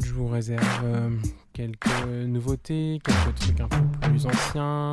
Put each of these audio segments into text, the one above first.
je vous réserve euh, quelques nouveautés, quelques trucs un peu plus anciens,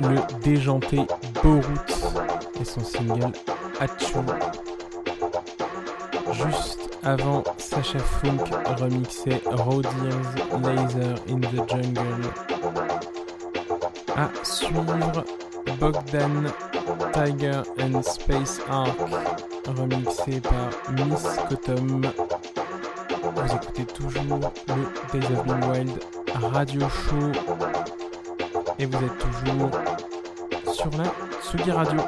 le déjanté Borut et son single Hachu. Juste avant, Sacha Funk remixait Rodiers Laser in the Jungle. À suivre, Bogdan Tiger and Space Ark remixé par Miss Cottom. Vous écoutez toujours le Days of Wild radio show et vous êtes toujours sur la Sugi Radio.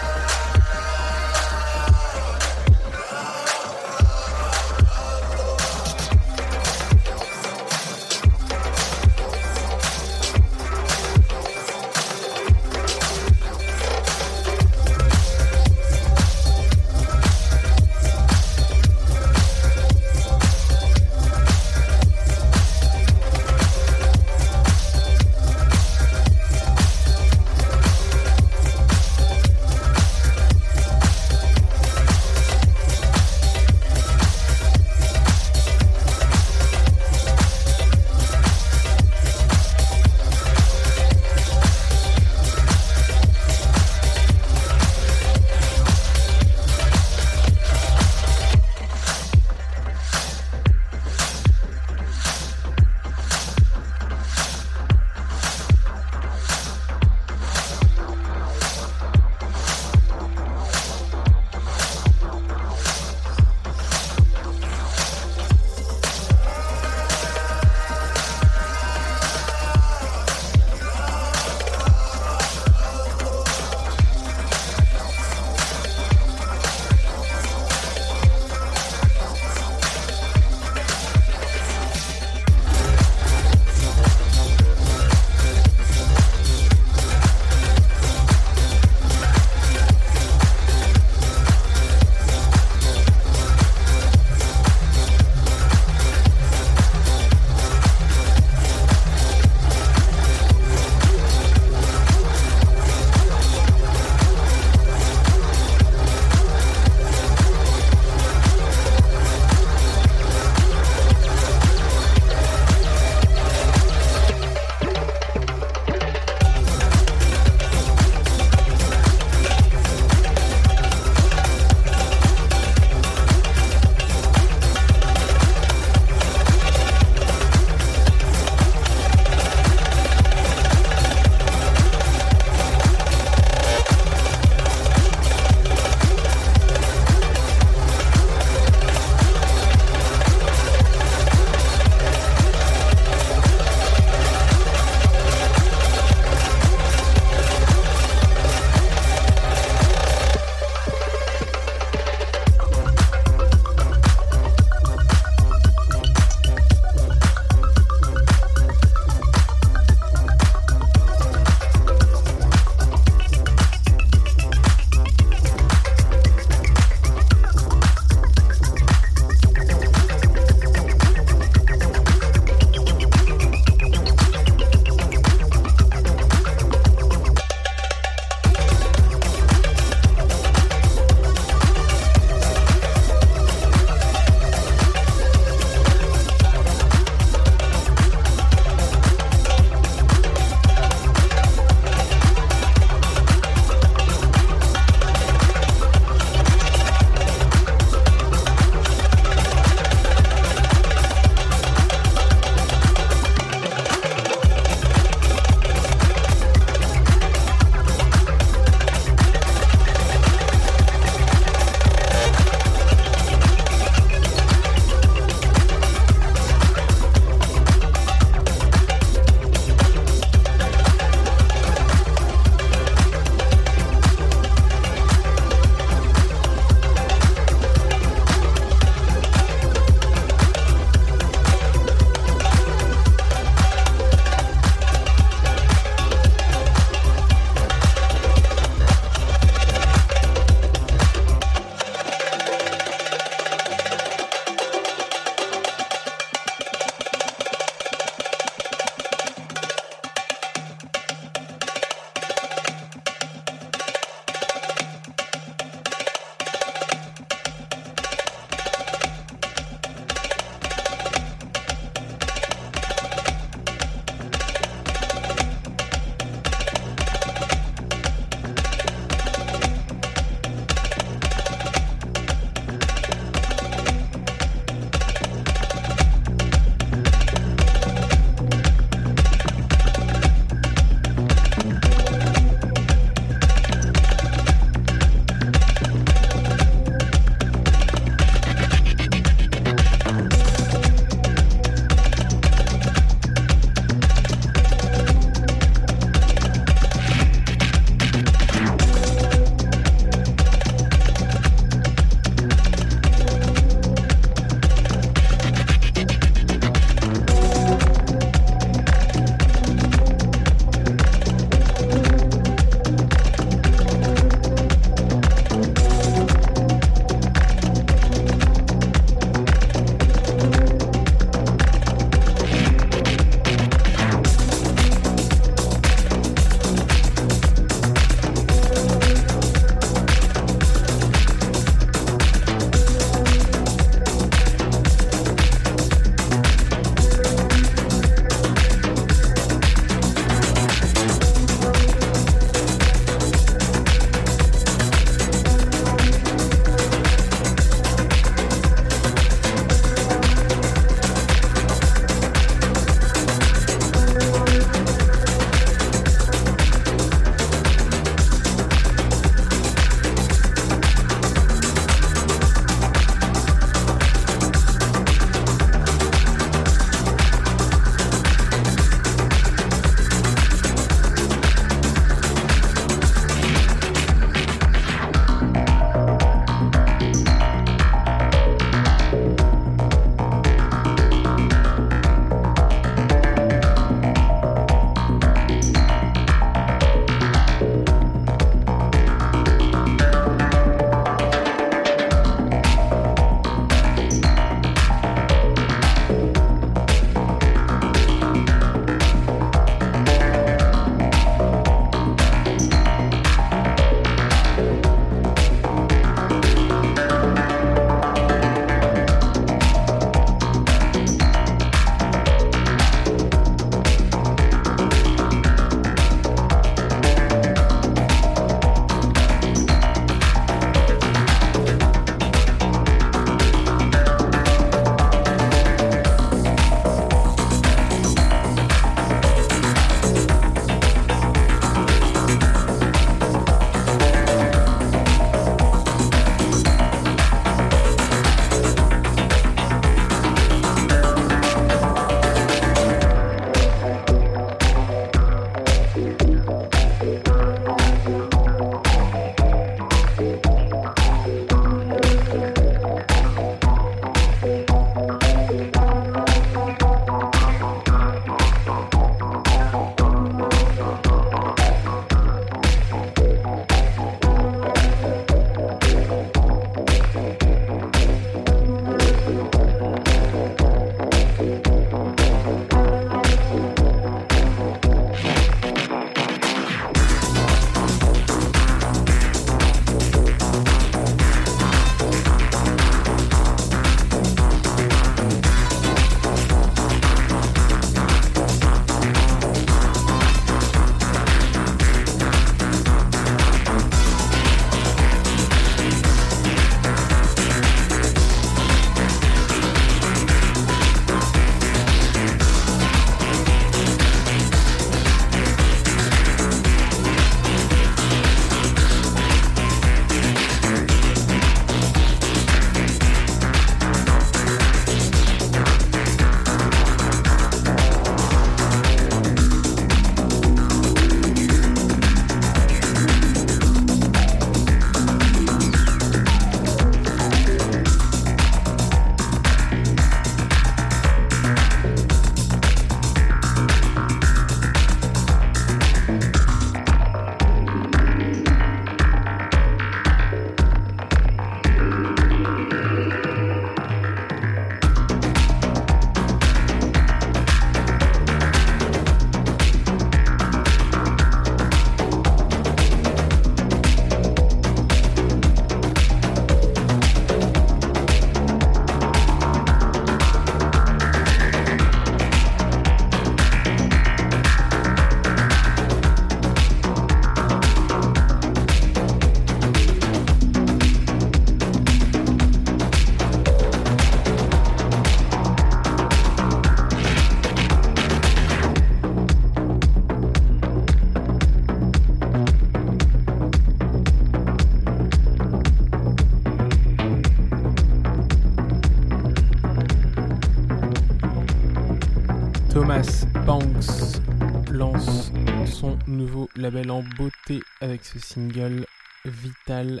Label en beauté avec ce single Vital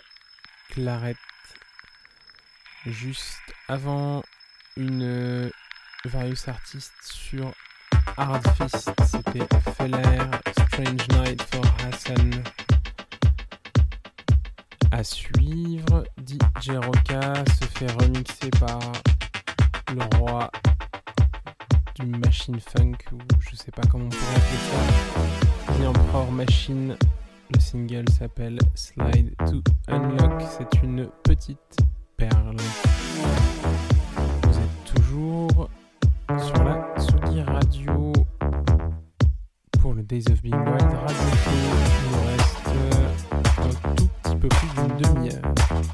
Claret. Juste avant une various artiste sur Hard Fist, c'était Feller, Strange pour le Days of Being Wild. Il nous reste un tout petit peu plus d'une demi-heure.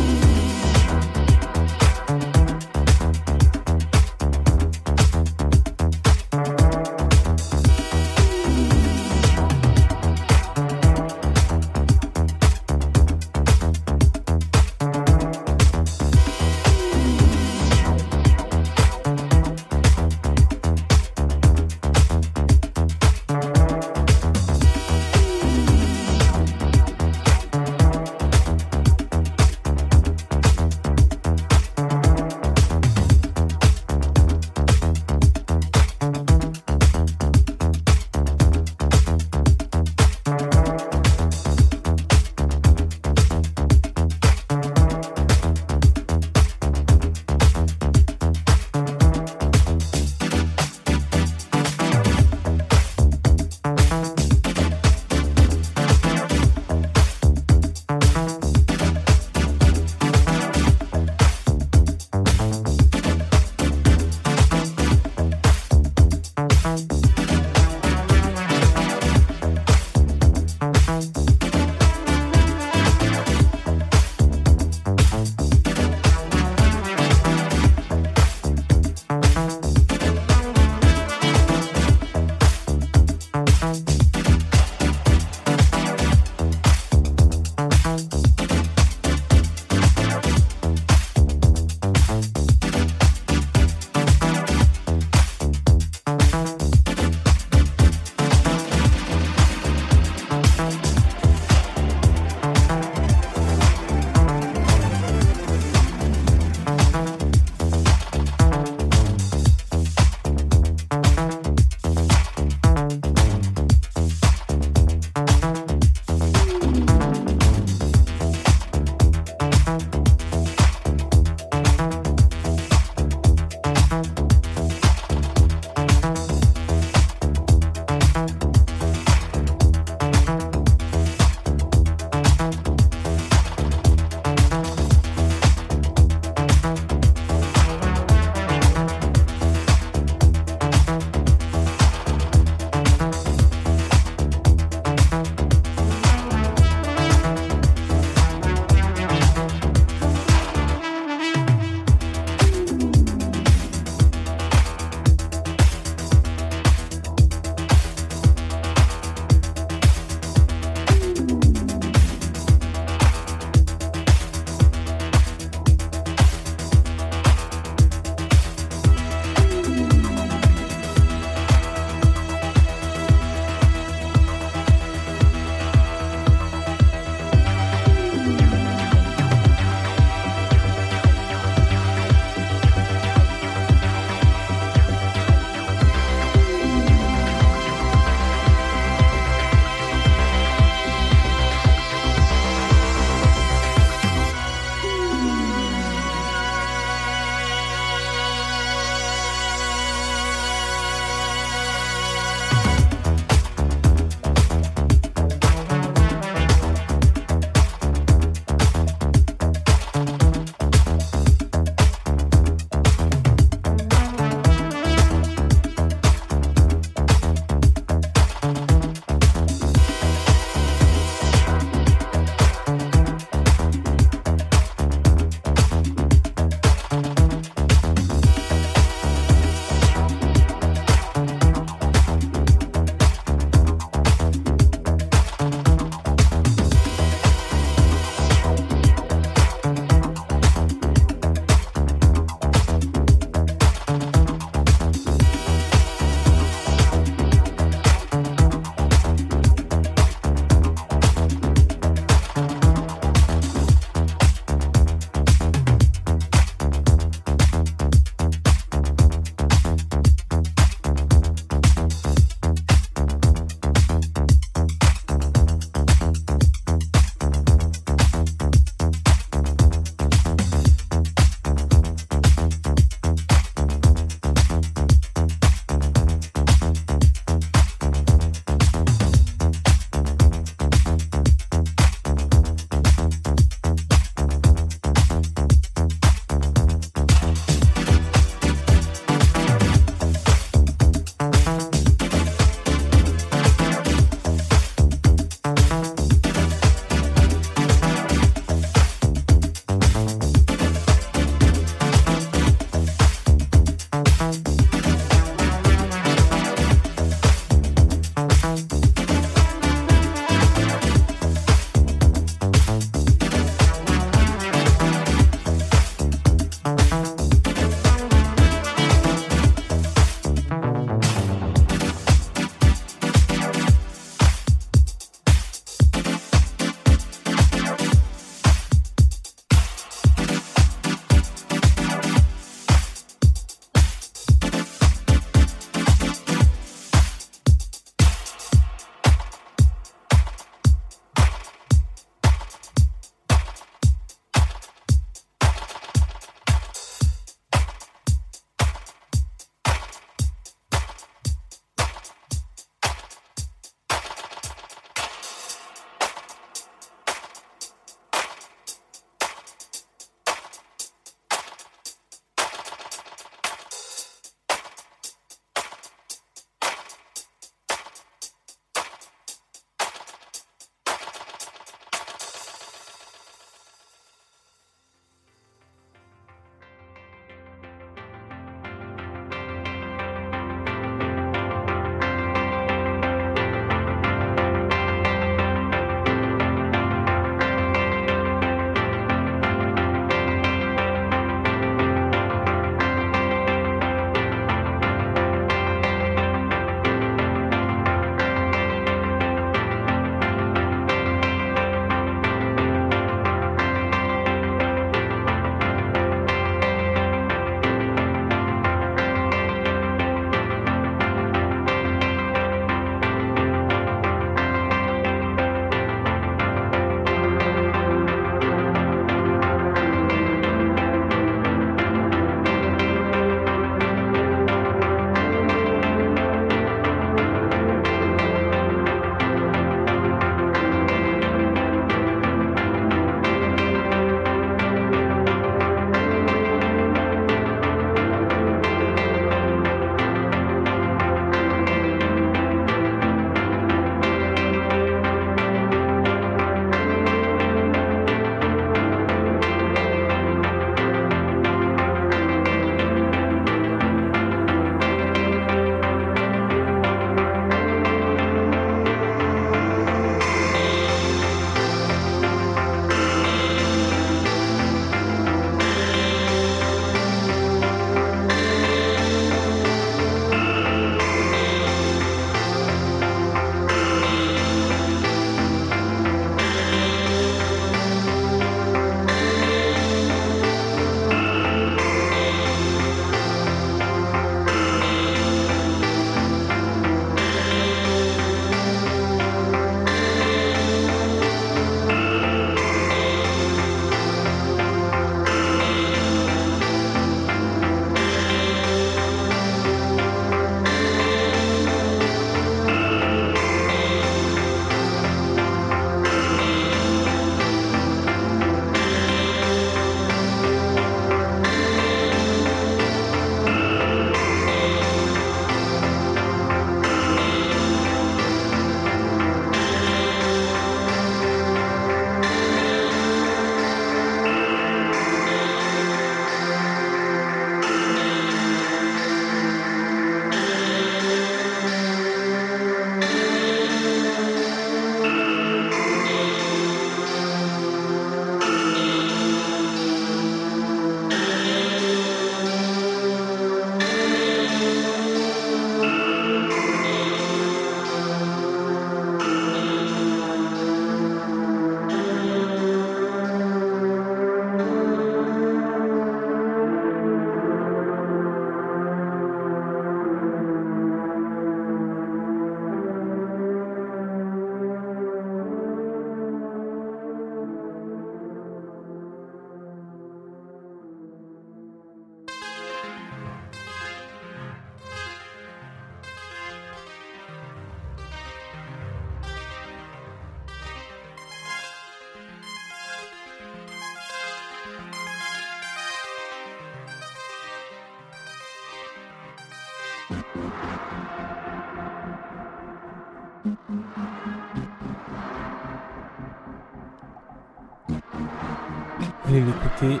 Allez l'écouter,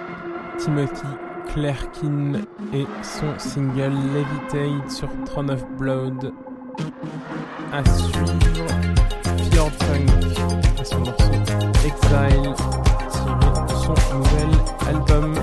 Timothy Clarkin et son single Levitate sur Throne of Blood. À suivre, Fjord Funk et son morceau Exile tiré de son nouvel album.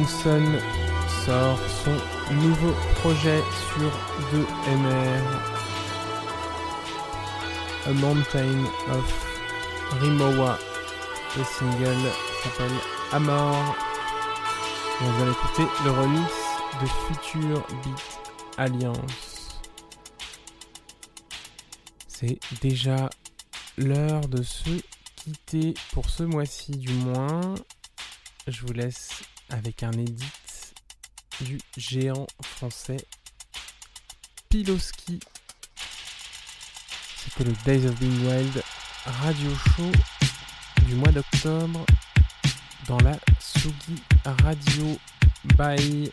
Johnson sort son nouveau projet sur 2MR. A Mountain of Rimowa. Le single s'appelle Amor. Et on va écouter le remix de Future Beat Alliance. C'est déjà l'heure de se quitter pour ce mois-ci du moins. Je vous laisse avec un edit du géant français Piloski. C'était le Days of Being Wild radio show du mois d'octobre dans la Sugi Radio. Bye